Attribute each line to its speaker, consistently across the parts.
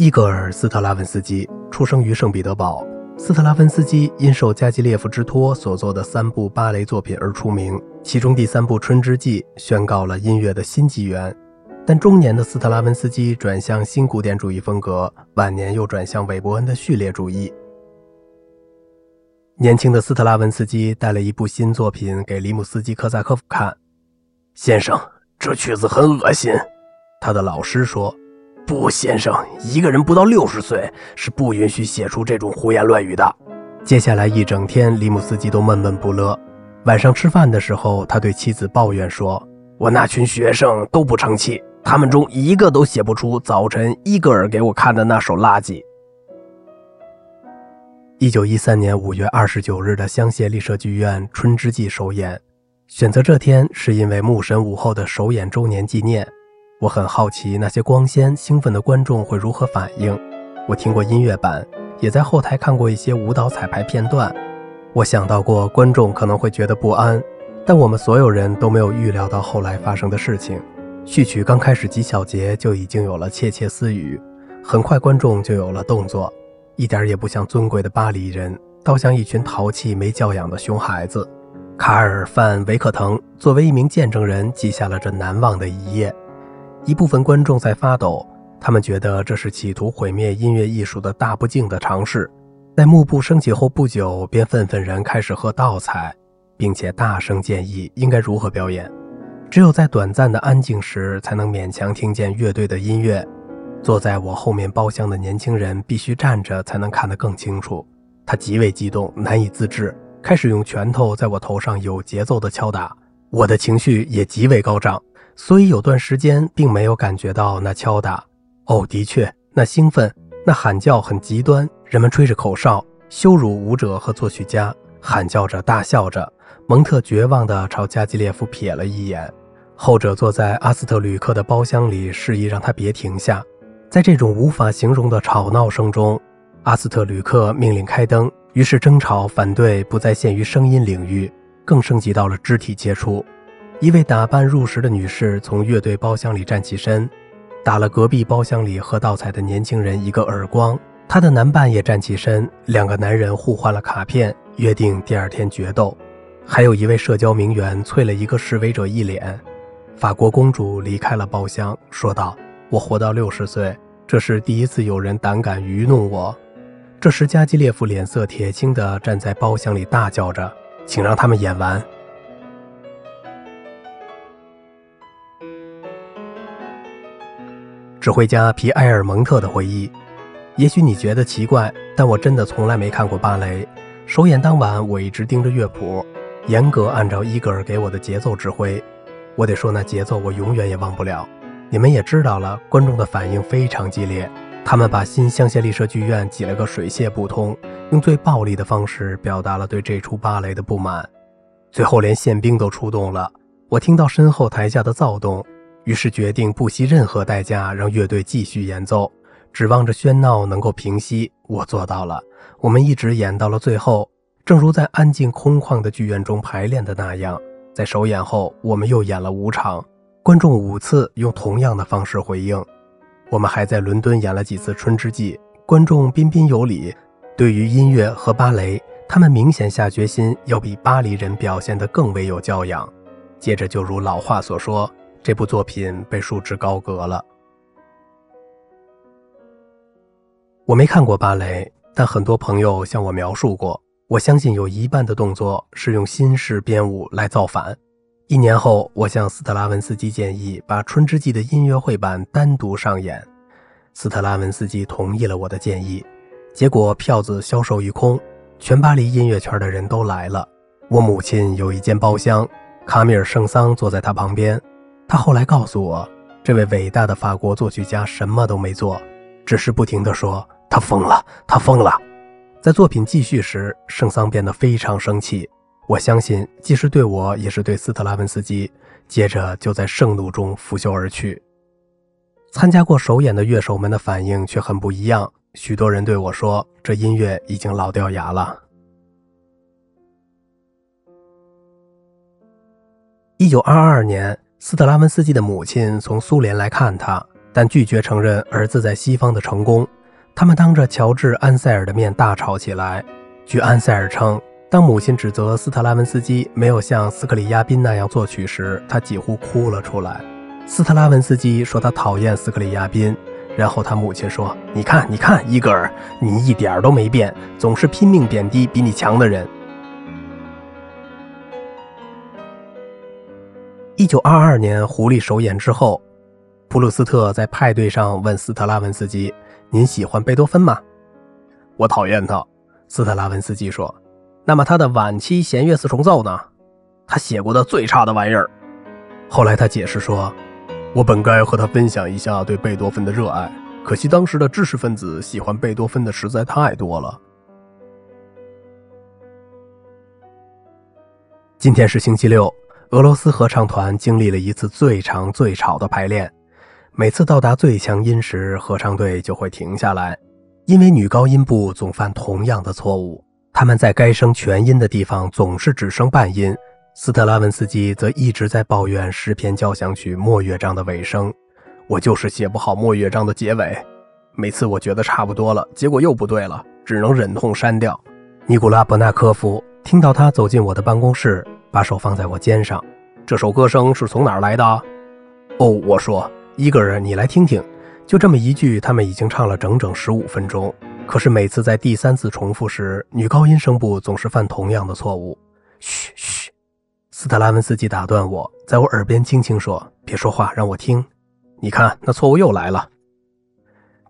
Speaker 1: 伊戈尔·斯特拉文斯基出生于圣彼得堡。斯特拉文斯基因受加基列夫之托所作的三部芭蕾作品而出名，其中第三部《春之祭》宣告了音乐的新纪元。但中年的斯特拉文斯基转向新古典主义风格，晚年又转向韦伯恩的序列主义。年轻的斯特拉文斯基带了一部新作品给里姆斯基科萨科夫看，
Speaker 2: 先生，这曲子很恶心。
Speaker 1: 他的老师说。
Speaker 2: 不，先生，一个人不到六十岁是不允许写出这种胡言乱语的。
Speaker 1: 接下来一整天，里姆斯基都闷闷不乐。晚上吃饭的时候，他对妻子抱怨说：“
Speaker 2: 我那群学生都不成器，他们中一个都写不出早晨伊戈尔给我看的那首垃圾。”
Speaker 1: 一九一三年五月二十九日的香榭丽舍剧院《春之祭》首演，选择这天是因为牧神午后的首演周年纪念。我很好奇那些光鲜兴奋的观众会如何反应。我听过音乐版，也在后台看过一些舞蹈彩排片段。我想到过观众可能会觉得不安，但我们所有人都没有预料到后来发生的事情。序曲刚开始几小节就已经有了窃窃私语，很快观众就有了动作，一点也不像尊贵的巴黎人，倒像一群淘气没教养的熊孩子。卡尔·范·维克腾作为一名见证人，记下了这难忘的一页。一部分观众在发抖，他们觉得这是企图毁灭音乐艺术的大不敬的尝试。在幕布升起后不久，便愤愤然开始喝倒彩，并且大声建议应该如何表演。只有在短暂的安静时，才能勉强听见乐队的音乐。坐在我后面包厢的年轻人必须站着才能看得更清楚。他极为激动，难以自制，开始用拳头在我头上有节奏地敲打。我的情绪也极为高涨。所以有段时间并没有感觉到那敲打。哦，的确，那兴奋，那喊叫很极端。人们吹着口哨，羞辱舞者和作曲家，喊叫着，大笑着。蒙特绝望地朝加基列夫瞥了一眼，后者坐在阿斯特吕克的包厢里，示意让他别停下。在这种无法形容的吵闹声中，阿斯特吕克命令开灯。于是争吵、反对不再限于声音领域，更升级到了肢体接触。一位打扮入时的女士从乐队包厢里站起身，打了隔壁包厢里喝倒彩的年轻人一个耳光。她的男伴也站起身，两个男人互换了卡片，约定第二天决斗。还有一位社交名媛啐了一个示威者一脸。法国公主离开了包厢，说道：“我活到六十岁，这是第一次有人胆敢愚弄我。”这时，加基列夫脸色铁青地站在包厢里，大叫着：“请让他们演完。”指挥家皮埃尔蒙特的回忆：也许你觉得奇怪，但我真的从来没看过芭蕾。首演当晚，我一直盯着乐谱，严格按照伊格尔给我的节奏指挥。我得说，那节奏我永远也忘不了。你们也知道了，观众的反应非常激烈，他们把新香榭丽舍剧院挤了个水泄不通，用最暴力的方式表达了对这出芭蕾的不满。最后，连宪兵都出动了。我听到身后台下的躁动。于是决定不惜任何代价让乐队继续演奏，指望着喧闹能够平息。我做到了。我们一直演到了最后，正如在安静空旷的剧院中排练的那样。在首演后，我们又演了五场，观众五次用同样的方式回应。我们还在伦敦演了几次《春之祭》，观众彬彬有礼。对于音乐和芭蕾，他们明显下决心要比巴黎人表现得更为有教养。接着，就如老话所说。这部作品被束之高阁了。我没看过芭蕾，但很多朋友向我描述过。我相信有一半的动作是用新式编舞来造反。一年后，我向斯特拉文斯基建议把《春之祭》的音乐会版单独上演，斯特拉文斯基同意了我的建议。结果票子销售一空，全巴黎音乐圈的人都来了。我母亲有一间包厢，卡米尔·圣桑坐在他旁边。他后来告诉我，这位伟大的法国作曲家什么都没做，只是不停地说他疯了，他疯了。在作品继续时，圣桑变得非常生气。我相信，既是对我，也是对斯特拉文斯基。接着就在盛怒中拂袖而去。参加过首演的乐手们的反应却很不一样，许多人对我说：“这音乐已经老掉牙了。”一九二二年。斯特拉文斯基的母亲从苏联来看他，但拒绝承认儿子在西方的成功。他们当着乔治·安塞尔的面大吵起来。据安塞尔称，当母亲指责斯特拉文斯基没有像斯克里亚宾那样作曲时，他几乎哭了出来。斯特拉文斯基说他讨厌斯克里亚宾，然后他母亲说：“你看，你看，伊戈尔，你一点都没变，总是拼命贬低比你强的人。”一九二二年狐狸首演之后，普鲁斯特在派对上问斯特拉文斯基：“您喜欢贝多芬吗？”“
Speaker 2: 我讨厌他。”
Speaker 1: 斯特拉文斯基说。
Speaker 2: “那么他的晚期弦乐四重奏呢？他写过的最差的玩意儿。”
Speaker 1: 后来他解释说：“
Speaker 2: 我本该和他分享一下对贝多芬的热爱，可惜当时的知识分子喜欢贝多芬的实在太多了。”
Speaker 1: 今天是星期六。俄罗斯合唱团经历了一次最长最吵的排练，每次到达最强音时，合唱队就会停下来，因为女高音部总犯同样的错误。他们在该声全音的地方总是只升半音。斯特拉文斯基则一直在抱怨诗篇交响曲末乐章的尾声：“
Speaker 2: 我就是写不好末乐章的结尾，每次我觉得差不多了，结果又不对了，只能忍痛删掉。”
Speaker 1: 尼古拉·伯纳科夫听到他走进我的办公室。把手放在我肩上，
Speaker 2: 这首歌声是从哪儿来的？
Speaker 1: 哦，我说，伊戈尔，你来听听。就这么一句，他们已经唱了整整十五分钟。可是每次在第三次重复时，女高音声部总是犯同样的错误。嘘嘘，斯特拉文斯基打断我，在我耳边轻轻说：“别说话，让我听。
Speaker 2: 你看，那错误又来了。”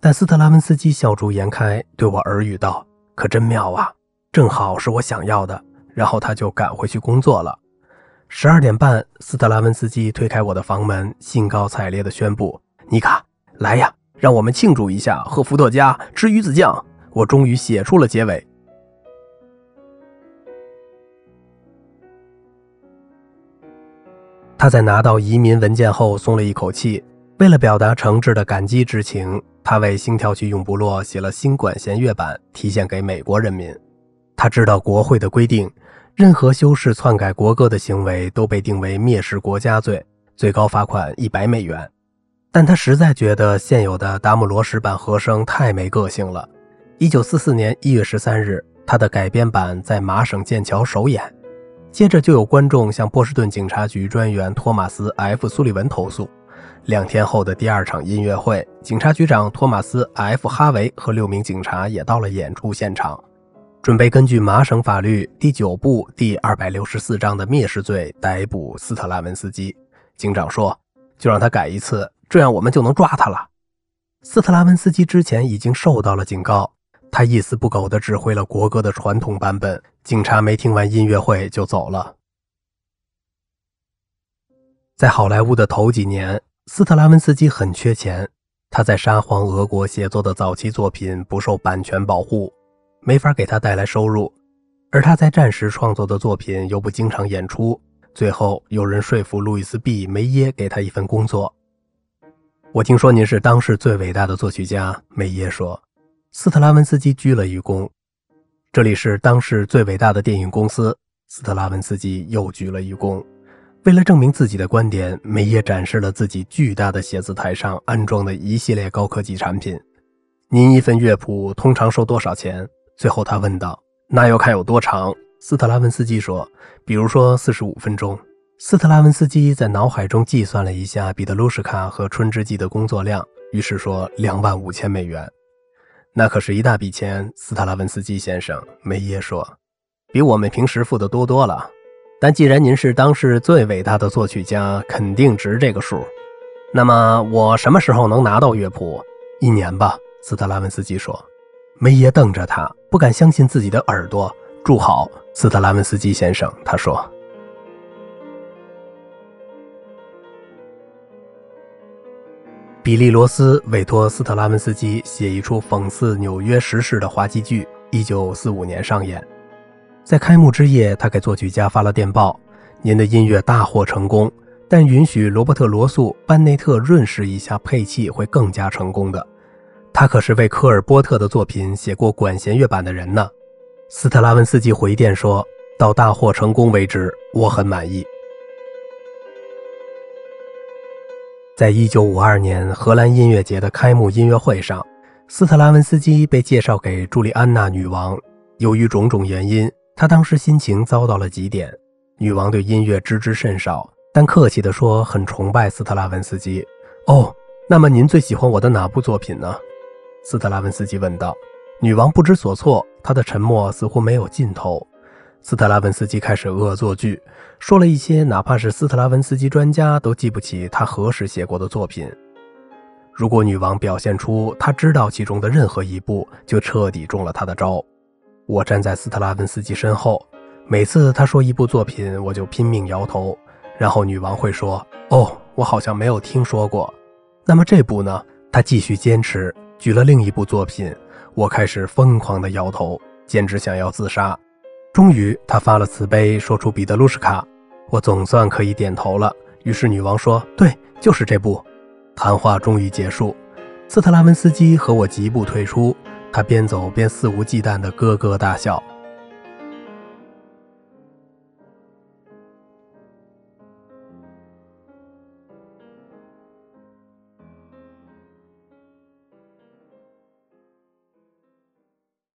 Speaker 1: 但斯特拉文斯基笑逐颜开，对我耳语道：“可真妙啊，正好是我想要的。”然后他就赶回去工作了。十二点半，斯特拉文斯基推开我的房门，兴高采烈地宣布：“尼卡，来呀，让我们庆祝一下，喝伏特加，吃鱼子酱。我终于写出了结尾。”他在拿到移民文件后松了一口气。为了表达诚挚的感激之情，他为星条旗永不落写了新管弦乐版，提献给美国人民。他知道国会的规定。任何修饰、篡改国歌的行为都被定为蔑视国家罪，最高罚款一百美元。但他实在觉得现有的达姆罗什版和声太没个性了。一九四四年一月十三日，他的改编版在麻省剑桥首演，接着就有观众向波士顿警察局专员托马斯 ·F· 苏利文投诉。两天后的第二场音乐会，警察局长托马斯 ·F· 哈维和六名警察也到了演出现场。准备根据麻省法律第九部第二百六十四章的蔑视罪逮捕斯特拉文斯基。警长说：“就让他改一次，这样我们就能抓他了。”斯特拉文斯基之前已经受到了警告，他一丝不苟地指挥了国歌的传统版本。警察没听完音乐会就走了。在好莱坞的头几年，斯特拉文斯基很缺钱，他在沙皇俄国写作的早期作品不受版权保护。没法给他带来收入，而他在战时创作的作品又不经常演出。最后有人说服路易斯 ·B· 梅耶给他一份工作。我听说您是当世最伟大的作曲家，梅耶说。斯特拉文斯基鞠了一躬。这里是当时最伟大的电影公司。斯特拉文斯基又鞠了一躬。为了证明自己的观点，梅耶展示了自己巨大的写字台上安装的一系列高科技产品。您一份乐谱通常收多少钱？最后，他问道：“
Speaker 2: 那要看有多长。”
Speaker 1: 斯特拉文斯基说：“比如说四十五分钟。”斯特拉文斯基在脑海中计算了一下彼得鲁什卡和春之祭的工作量，于是说：“两万五千美元，那可是一大笔钱。”斯特拉文斯基先生，梅耶说：“比我们平时付的多多了。但既然您是当世最伟大的作曲家，肯定值这个数。那么我什么时候能拿到乐谱？一年吧。”斯特拉文斯基说。梅耶瞪着他，不敢相信自己的耳朵。住好，斯特拉文斯基先生，他说。比利罗斯委托斯特拉文斯基写一出讽刺纽约时事的滑稽剧，一九四五年上演。在开幕之夜，他给作曲家发了电报：“您的音乐大获成功，但允许罗伯特·罗素、班内特润饰一下配器，会更加成功的。”他可是为科尔波特的作品写过管弦乐版的人呢。斯特拉文斯基回电说：“到大获成功为止，我很满意。”在一九五二年荷兰音乐节的开幕音乐会上，斯特拉文斯基被介绍给朱莉安娜女王。由于种种原因，他当时心情糟到了极点。女王对音乐知之甚少，但客气地说很崇拜斯特拉文斯基。哦，那么您最喜欢我的哪部作品呢？斯特拉文斯基问道。女王不知所措，她的沉默似乎没有尽头。斯特拉文斯基开始恶作剧，说了一些哪怕是斯特拉文斯基专家都记不起他何时写过的作品。如果女王表现出她知道其中的任何一部，就彻底中了他的招。我站在斯特拉文斯基身后，每次他说一部作品，我就拼命摇头。然后女王会说：“哦，我好像没有听说过。”那么这部呢？他继续坚持，举了另一部作品。我开始疯狂的摇头，简直想要自杀。终于，他发了慈悲，说出《彼得卢什卡》，我总算可以点头了。于是女王说：“对，就是这部。”谈话终于结束，斯特拉文斯基和我疾步退出，他边走边肆无忌惮地咯咯大笑。